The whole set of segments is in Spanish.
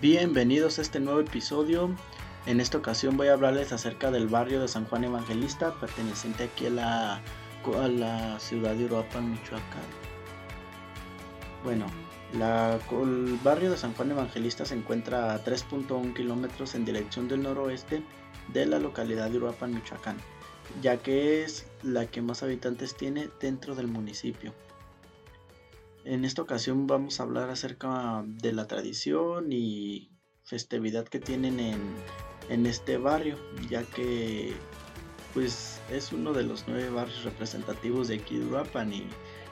Bienvenidos a este nuevo episodio. En esta ocasión voy a hablarles acerca del barrio de San Juan Evangelista, perteneciente aquí a la, ciudad de Uruapan, Michoacán. Bueno, el barrio de San Juan Evangelista se encuentra a 3.1 kilómetros en dirección del noroeste de la localidad de Uruapan, Michoacán, ya que es la que más habitantes tiene dentro del municipio. En esta ocasión vamos a hablar acerca de la tradición y festividad que tienen en, este barrio, ya que pues es uno de los nueve barrios representativos de Uruapan y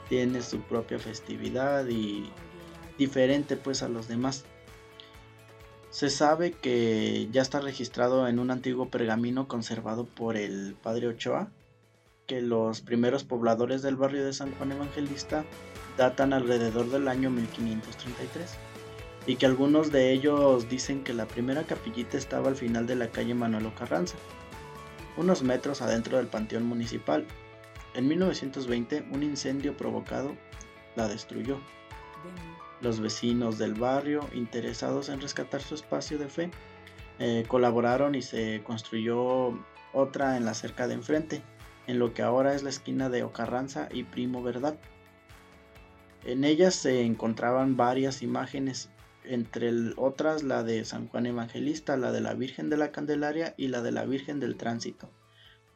tiene su propia festividad y diferente pues a los demás. Se sabe que ya está registrado en un antiguo pergamino conservado por el padre Ochoa, que los primeros pobladores del barrio de San Juan Evangelista datan alrededor del año 1533 y que algunos de ellos dicen que la primera capillita estaba al final de la calle Manuel Carranza, unos metros adentro del panteón municipal. En 1920 un incendio provocado la destruyó. Los vecinos del barrio, interesados en rescatar su espacio de fe, eh, colaboraron y se construyó otra en la cerca de enfrente, en lo que ahora es la esquina de Ocarranza y Primo Verdad. En ellas se encontraban varias imágenes, entre otras la de San Juan Evangelista, la de la Virgen de la Candelaria y la de la Virgen del Tránsito.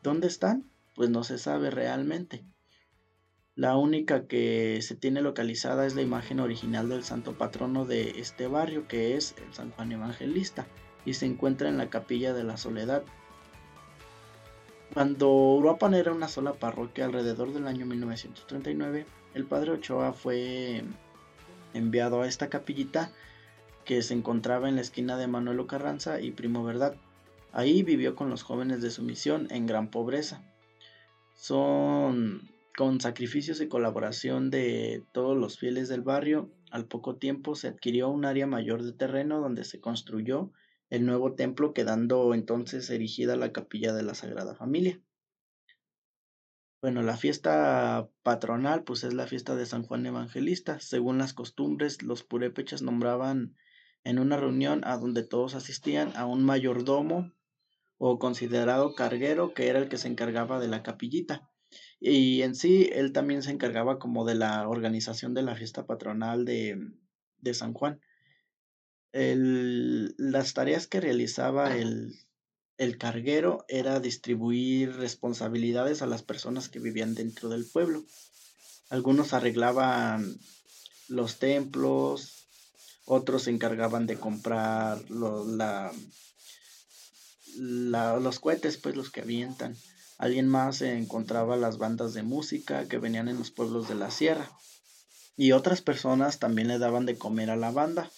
¿Dónde están? Pues no se sabe realmente. La única que se tiene localizada es la imagen original del santo patrono de este barrio, que es el San Juan Evangelista, y se encuentra en la capilla de la Soledad. Cuando Uruapan era una sola parroquia alrededor del año 1939, el padre Ochoa fue enviado a esta capillita que se encontraba en la esquina de Manuel Carranza y Primo Verdad. Ahí vivió con los jóvenes de su misión en gran pobreza. Son con sacrificios y colaboración de todos los fieles del barrio, al poco tiempo se adquirió un área mayor de terreno donde se construyó el nuevo templo quedando entonces erigida la capilla de la Sagrada Familia. Bueno, la fiesta patronal, pues es la fiesta de San Juan Evangelista. Según las costumbres, los purépechas nombraban en una reunión a donde todos asistían a un mayordomo o considerado carguero que era el que se encargaba de la capillita. Y en sí, él también se encargaba como de la organización de la fiesta patronal de, de San Juan. El, las tareas que realizaba el, el carguero era distribuir responsabilidades a las personas que vivían dentro del pueblo. Algunos arreglaban los templos, otros se encargaban de comprar la, los cohetes, pues los que avientan. Alguien más encontraba las bandas de música que venían en los pueblos de la sierra. Y otras personas también le daban de comer a la banda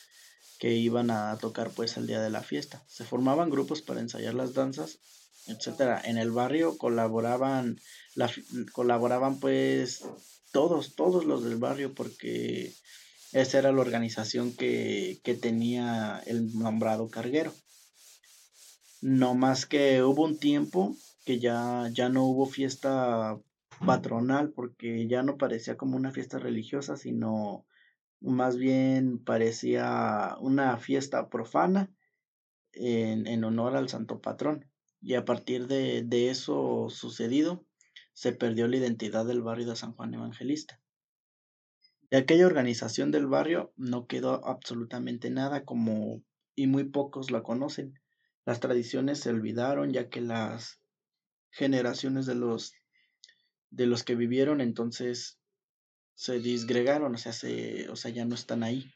que iban a tocar pues el día de la fiesta. Se formaban grupos para ensayar las danzas, etcétera. En el barrio colaboraban, la, colaboraban pues todos, todos los del barrio porque esa era la organización que, que tenía el nombrado carguero. No más que hubo un tiempo que ya, ya no hubo fiesta patronal porque ya no parecía como una fiesta religiosa, sino más bien parecía una fiesta profana en, en honor al santo patrón. Y a partir de, de eso sucedido, se perdió la identidad del barrio de San Juan Evangelista. De aquella organización del barrio no quedó absolutamente nada como y muy pocos la conocen. Las tradiciones se olvidaron ya que las generaciones de los de los que vivieron entonces se disgregaron, o sea, se, o sea, ya no están ahí.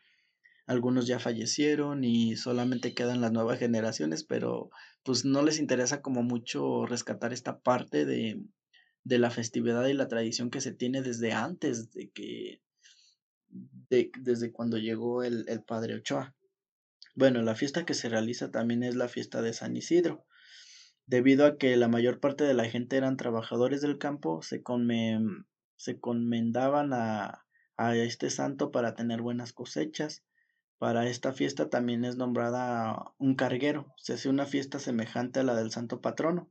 Algunos ya fallecieron y solamente quedan las nuevas generaciones, pero pues no les interesa como mucho rescatar esta parte de, de la festividad y la tradición que se tiene desde antes de que, de, desde cuando llegó el, el padre Ochoa. Bueno, la fiesta que se realiza también es la fiesta de San Isidro. Debido a que la mayor parte de la gente eran trabajadores del campo, se, come, se comendaban a, a este santo para tener buenas cosechas. Para esta fiesta también es nombrada un carguero. Se hace una fiesta semejante a la del santo patrono.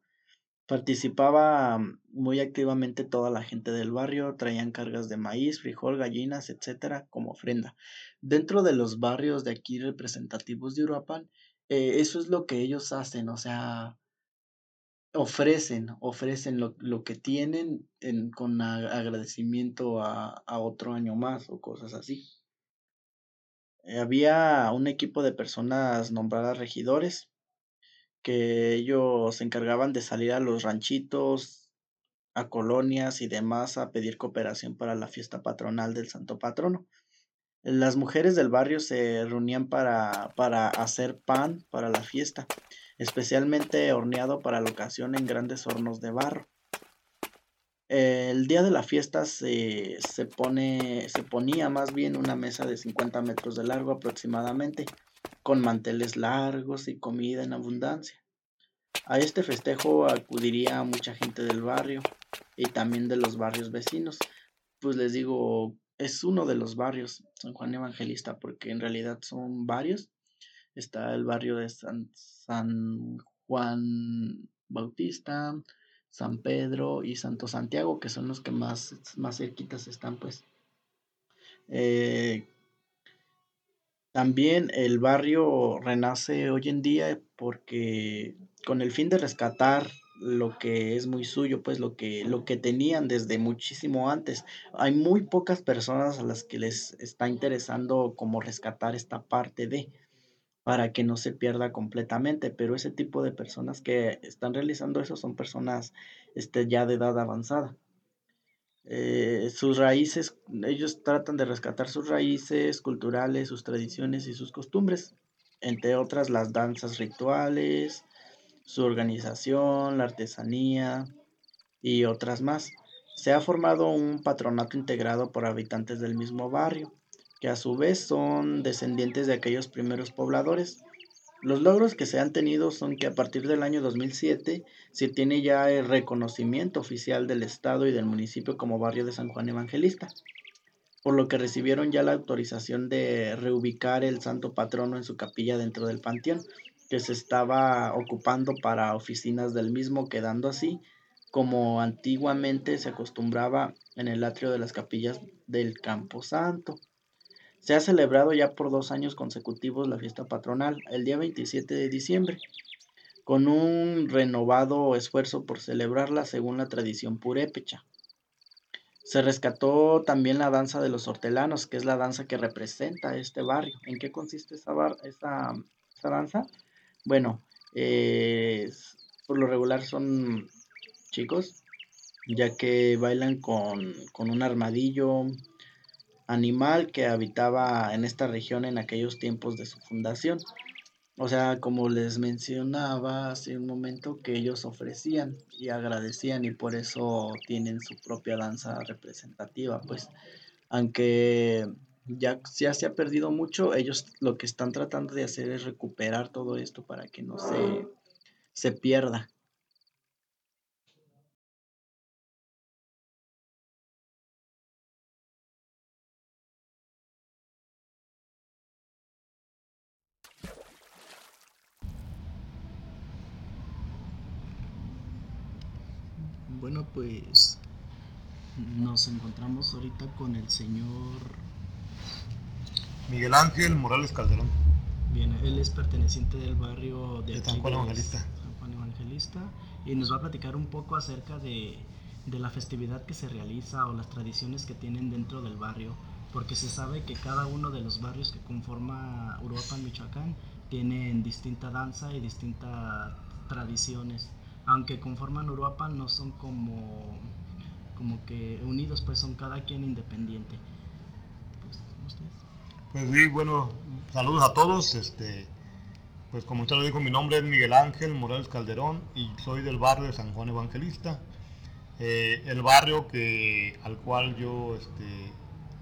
Participaba muy activamente toda la gente del barrio, traían cargas de maíz, frijol, gallinas, etcétera, como ofrenda. Dentro de los barrios de aquí representativos de Uruapan, eh, eso es lo que ellos hacen, o sea, ofrecen, ofrecen lo, lo que tienen en, con agradecimiento a, a, otro año más o cosas así. Eh, había un equipo de personas nombradas regidores que ellos se encargaban de salir a los ranchitos, a colonias y demás a pedir cooperación para la fiesta patronal del Santo Patrono. Las mujeres del barrio se reunían para, para hacer pan para la fiesta, especialmente horneado para la ocasión en grandes hornos de barro. El día de la fiesta se, se, pone, se ponía más bien una mesa de 50 metros de largo aproximadamente, con manteles largos y comida en abundancia. A este festejo acudiría mucha gente del barrio y también de los barrios vecinos. Pues les digo, es uno de los barrios, San Juan Evangelista, porque en realidad son varios. Está el barrio de San, San Juan Bautista, San Pedro y Santo Santiago, que son los que más, más cerquitas están, pues. Eh, también el barrio renace hoy en día porque con el fin de rescatar lo que es muy suyo, pues lo que, lo que tenían desde muchísimo antes. Hay muy pocas personas a las que les está interesando como rescatar esta parte de para que no se pierda completamente, pero ese tipo de personas que están realizando eso son personas este, ya de edad avanzada. Eh, sus raíces, ellos tratan de rescatar sus raíces culturales, sus tradiciones y sus costumbres, entre otras las danzas rituales, su organización, la artesanía y otras más. Se ha formado un patronato integrado por habitantes del mismo barrio, que a su vez son descendientes de aquellos primeros pobladores los logros que se han tenido son que a partir del año 2007 se tiene ya el reconocimiento oficial del Estado y del municipio como barrio de San Juan Evangelista, por lo que recibieron ya la autorización de reubicar el santo patrono en su capilla dentro del panteón, que se estaba ocupando para oficinas del mismo, quedando así como antiguamente se acostumbraba en el atrio de las capillas del Campo Santo. Se ha celebrado ya por dos años consecutivos la fiesta patronal, el día 27 de diciembre, con un renovado esfuerzo por celebrarla según la tradición purépecha. Se rescató también la danza de los hortelanos, que es la danza que representa este barrio. ¿En qué consiste esa, esa, danza? Bueno, por lo regular son chicos, ya que bailan con, con un armadillo, animal que habitaba en esta región en aquellos tiempos de su fundación. O sea, como les mencionaba hace un momento, que ellos ofrecían y agradecían y por eso tienen su propia danza representativa, pues aunque ya, ya se ha perdido mucho, ellos lo que están tratando de hacer es recuperar todo esto para que no se, se pierda. Bueno, pues nos encontramos ahorita con el señor Miguel Ángel Morales Calderón. Bien, él es perteneciente del barrio de, San Juan Evangelista. San Juan Evangelista y nos va a platicar un poco acerca de, de la festividad que se realiza o las tradiciones que tienen dentro del barrio, porque se sabe que cada uno de los barrios que conforma Uruapan, Michoacán, tienen distinta danza y distintas tradiciones aunque conforman Uruapan, no son como, como que unidos, pues son cada quien independiente. Pues, pues sí, bueno, saludos a todos. Este, pues como usted lo dijo, mi nombre es Miguel Ángel Morales Calderón y soy del barrio de San Juan Evangelista. Eh, el barrio que, al cual yo este,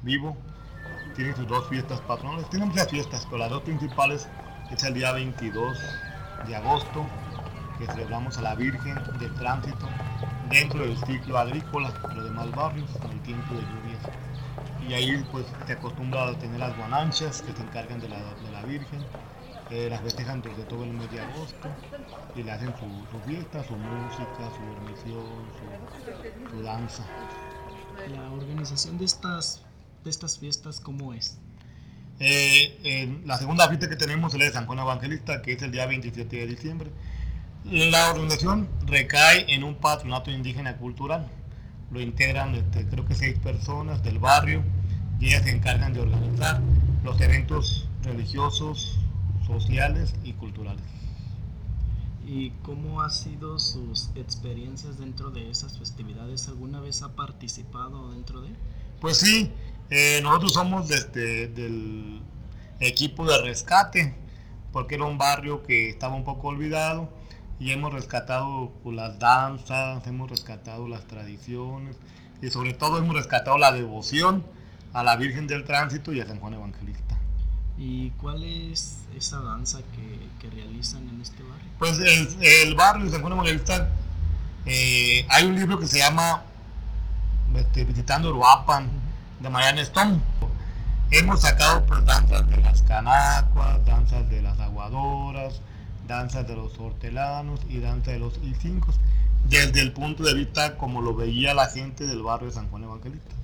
vivo tiene sus dos fiestas patronales. Tiene muchas fiestas, pero las dos principales es el día 22 de agosto que celebramos a la Virgen del Tránsito dentro del ciclo agrícola de los demás barrios en el tiempo de lluvias. Y ahí pues se acostumbra a tener las guananchas que se encargan de la, de la Virgen eh, las festejan durante todo el mes de agosto y le hacen su, su fiesta, su música, su dormición, su, su danza. La organización de estas, de estas fiestas, ¿cómo es? Eh, la segunda fiesta que tenemos es la de San Juan Evangelista, que es el día 27 de diciembre. La organización recae en un patronato indígena cultural. Lo integran este, creo que seis personas del barrio y ellas se encargan de organizar los eventos religiosos, sociales y culturales. ¿Y cómo ha sido sus experiencias dentro de esas festividades? ¿Alguna vez ha participado dentro de? Pues sí, eh, nosotros somos desde, del equipo de rescate, porque era un barrio que estaba un poco olvidado y hemos rescatado pues, las danzas, hemos rescatado las tradiciones y sobre todo hemos rescatado la devoción a la Virgen del Tránsito y a San Juan Evangelista. ¿Y cuál es esa danza que, que realizan en este barrio? Pues el, el barrio de San Juan Evangelista, eh, hay un libro que se llama este, Visitando Uruapan, de Mariana Stone. Hemos sacado pues, danzas de las canacuas, danzas de las aguadoras, danzas de los hortelanos y danzas de los ilcincos, desde el punto de vista como lo veía la gente del barrio de San Juan Evangelista.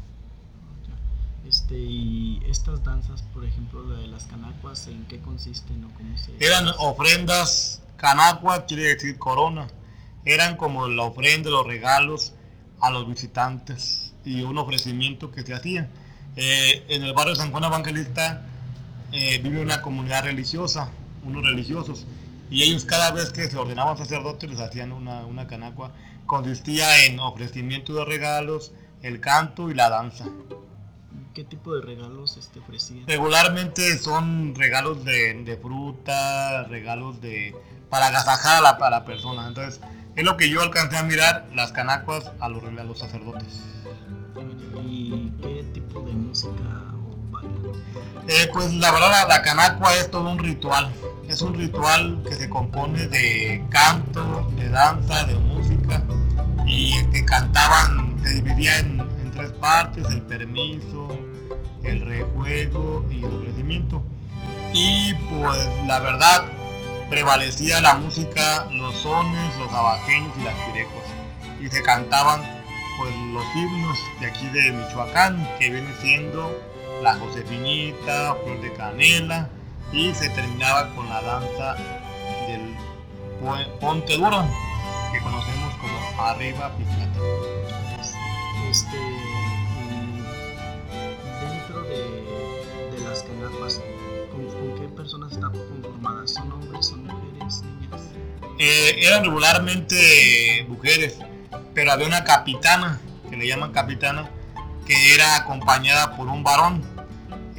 Este, y estas danzas, por ejemplo, de las canacuas, ¿en qué consisten o cómo se...? Eran ofrendas, canacua quiere decir corona, eran como la ofrenda, los regalos a los visitantes y un ofrecimiento que se hacía. Eh, en el barrio de San Juan Evangelista eh, vive una comunidad religiosa, unos religiosos, y ellos cada vez que se ordenaban sacerdotes les hacían una, una canacua. Consistía en ofrecimiento de regalos, el canto y la danza. ¿Qué tipo de regalos este, ofrecían? Regularmente son regalos de, de fruta, regalos de para agasajar a la, a la persona. Entonces, es lo que yo alcancé a mirar, las canacuas a los, a los sacerdotes. ¿Y qué tipo de música o? Eh, pues la verdad la, la canacua es todo un ritual. Es un ritual que se compone de canto, de danza, de música y que cantaban, se dividía en tres partes, el permiso, el rejuego y el ofrecimiento. Y pues la verdad prevalecía la música, los sones, los abajeños y las pirecos. Y se cantaban pues los himnos de aquí de Michoacán, que viene siendo la Josefinita, Flor de Canela, y se terminaba con la danza del Ponte Duro, que conocemos como Arriba Pichata. Este, dentro de, las canapas, ¿con, ¿con, qué personas están conformadas? ¿Son hombres, son mujeres, niñas? Eh, eran regularmente mujeres, pero había una capitana, que le llaman capitana, que era acompañada por un varón,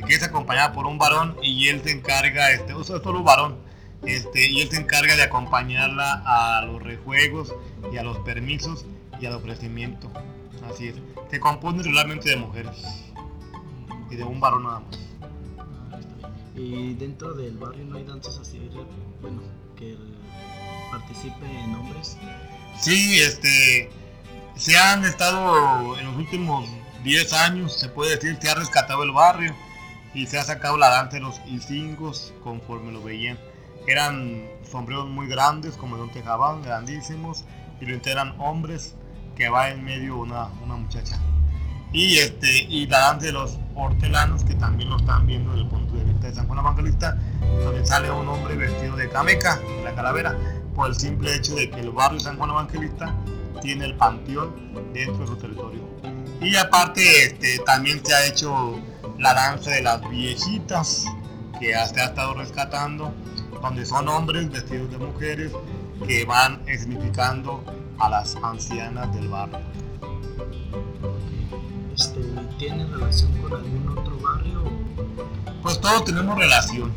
que es acompañada por un varón y él se encarga, este, o solo un varón, este, y él se encarga de acompañarla a los rejuegos y a los permisos y al ofrecimiento. Así es. Se compone regularmente de mujeres y de un varón nada más. Ah, está bien. Y dentro del barrio no hay danzas así, bueno, que participe en hombres. Sí, este, se han estado en los últimos 10 años, se puede decir, se ha rescatado el barrio y se ha sacado la danza de los isingos conforme lo veían. Eran sombreros muy grandes, como de un tejabán, grandísimos, y lo integran hombres que va en medio una, una muchacha. Y, este, y la de los hortelanos, que también lo están viendo desde el punto de vista de San Juan Evangelista, donde sale un hombre vestido de cameca, de la calavera, por el simple hecho de que el barrio San Juan Evangelista tiene el panteón dentro de su territorio. Y aparte este, también se ha hecho la danza de las viejitas, que se ha estado rescatando, donde son hombres vestidos de mujeres que van significando a las ancianas del barrio. Este, ¿Tiene relación con algún otro barrio? Pues todos tenemos relación,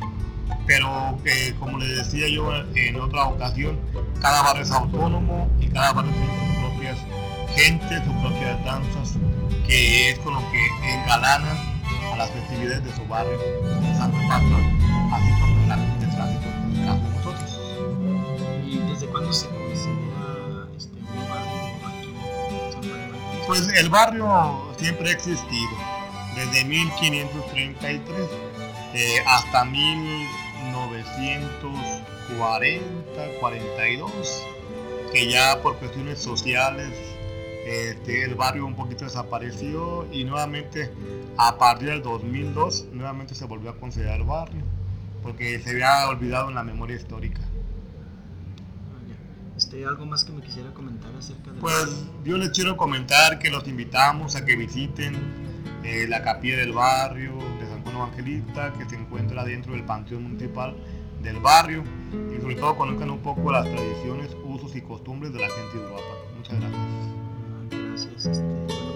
pero eh, como les decía yo en otra ocasión, cada barrio es autónomo y cada barrio tiene sus propias gentes, sus propias danzas, que es con lo que engalanan a las festividades de su barrio, de Patrón, así como la gente de tránsito, en el caso de nosotros. ¿Y desde cuándo se considera Pues el barrio siempre ha existido, desde 1533 eh, hasta 1900 1940, 42, que ya por cuestiones sociales este, el barrio un poquito desapareció y nuevamente a partir del 2002 nuevamente se volvió a considerar barrio porque se había olvidado en la memoria histórica. Este, ¿Algo más que me quisiera comentar acerca de Pues yo les quiero comentar que los invitamos a que visiten eh, la capilla del barrio de San Juan Evangelista, que se encuentra dentro del Panteón Municipal del barrio y sobre todo conozcan un poco las tradiciones, usos y costumbres de la gente de Uruapa. Muchas gracias. Ah, gracias. Este...